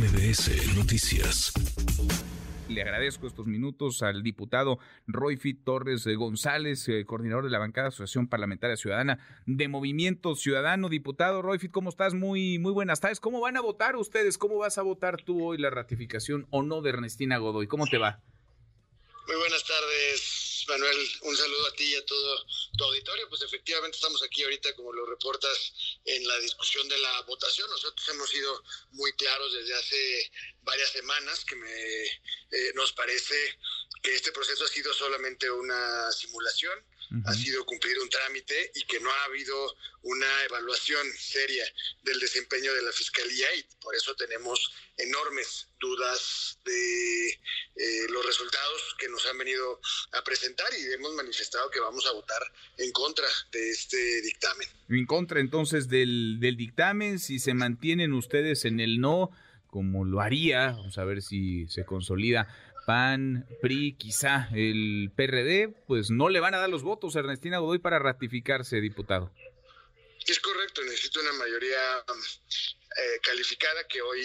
MBS Noticias. Le agradezco estos minutos al diputado Royfit Torres González, eh, coordinador de la bancada Asociación Parlamentaria Ciudadana de Movimiento Ciudadano. Diputado Royfit, ¿cómo estás? Muy, muy buenas tardes. ¿Cómo van a votar ustedes? ¿Cómo vas a votar tú hoy la ratificación o no de Ernestina Godoy? ¿Cómo te va? Muy buenas tardes, Manuel. Un saludo a ti y a todo tu auditorio. Pues efectivamente estamos aquí ahorita, como lo reportas, en la discusión de la votación. Nosotros hemos sido muy claros desde hace varias semanas que me, eh, nos parece que este proceso ha sido solamente una simulación ha sido cumplir un trámite y que no ha habido una evaluación seria del desempeño de la Fiscalía y por eso tenemos enormes dudas de eh, los resultados que nos han venido a presentar y hemos manifestado que vamos a votar en contra de este dictamen. En contra entonces del, del dictamen, si se mantienen ustedes en el no, como lo haría, vamos a ver si se consolida PAN, PRI, quizá el PRD, pues no le van a dar los votos a Ernestina Godoy para ratificarse, diputado. Es correcto, necesito una mayoría eh, calificada que hoy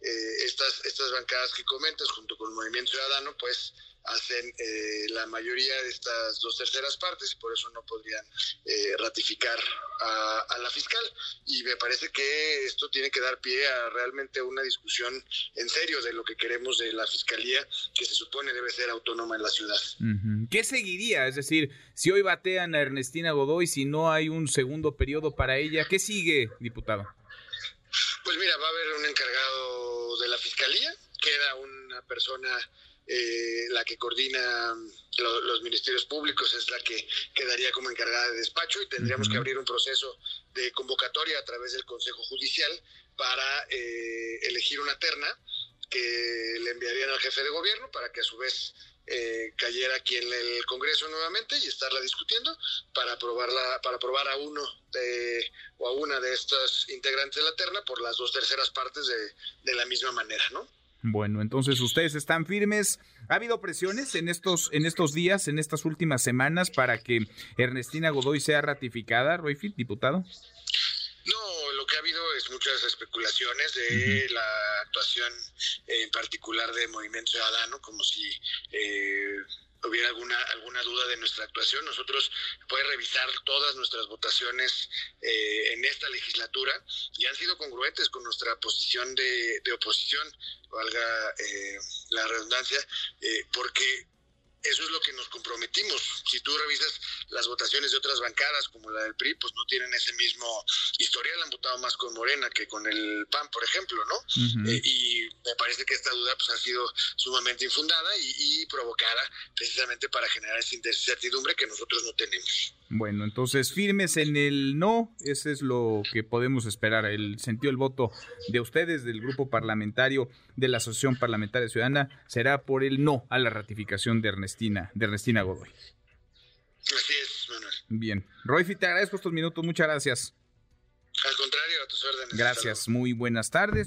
eh, estas, estas bancadas que comentas junto con el Movimiento Ciudadano, pues hacen eh, la mayoría de estas dos terceras partes y por eso no podrían eh, ratificar a, la fiscal. Y me parece que esto tiene que dar pie a realmente una discusión en serio de lo que queremos de la fiscalía, que se supone debe ser autónoma en la ciudad. ¿Qué seguiría? Es decir, si hoy batean a Ernestina Godoy, si no hay un segundo periodo para ella, ¿qué sigue, diputado? Pues mira, va a haber un encargado de la fiscalía, queda una persona eh, la que coordina los ministerios públicos es la que quedaría como encargada de despacho y tendríamos que abrir un proceso de convocatoria a través del Consejo Judicial para eh, elegir una terna que le enviarían al jefe de gobierno para que a su vez eh, cayera aquí en el Congreso nuevamente y estarla discutiendo para aprobarla, para aprobar a uno de, o a una de estas integrantes de la terna por las dos terceras partes de, de la misma manera, ¿no? Bueno, entonces ustedes están firmes. ¿Ha habido presiones en estos, en estos días, en estas últimas semanas, para que Ernestina Godoy sea ratificada, Royfield, diputado? Lo que ha habido es muchas especulaciones de la actuación en particular de Movimiento Ciudadano, como si eh, hubiera alguna alguna duda de nuestra actuación, nosotros puede revisar todas nuestras votaciones eh, en esta legislatura y han sido congruentes con nuestra posición de, de oposición, valga eh, la redundancia, eh, porque eso es lo que nos comprometimos. Si tú revisas las votaciones de otras bancadas, como la del PRI, pues no tienen ese mismo historial, han votado más con Morena que con el PAN, por ejemplo, ¿no? Eh, y me parece que esta duda pues, ha sido sumamente infundada y, provocada precisamente para generar esa incertidumbre que nosotros no tenemos. Bueno, entonces firmes en el no, ese es lo que podemos esperar, el sentido del voto de ustedes, del grupo parlamentario de la Asociación Parlamentaria Ciudadana, será por el no a la ratificación de Ernestina, de Ernestina Godoy. Así es, Manuel. Bien. Royfi, te agradezco estos minutos, muchas gracias. Al contrario, a tus órdenes. Gracias, muy buenas tardes.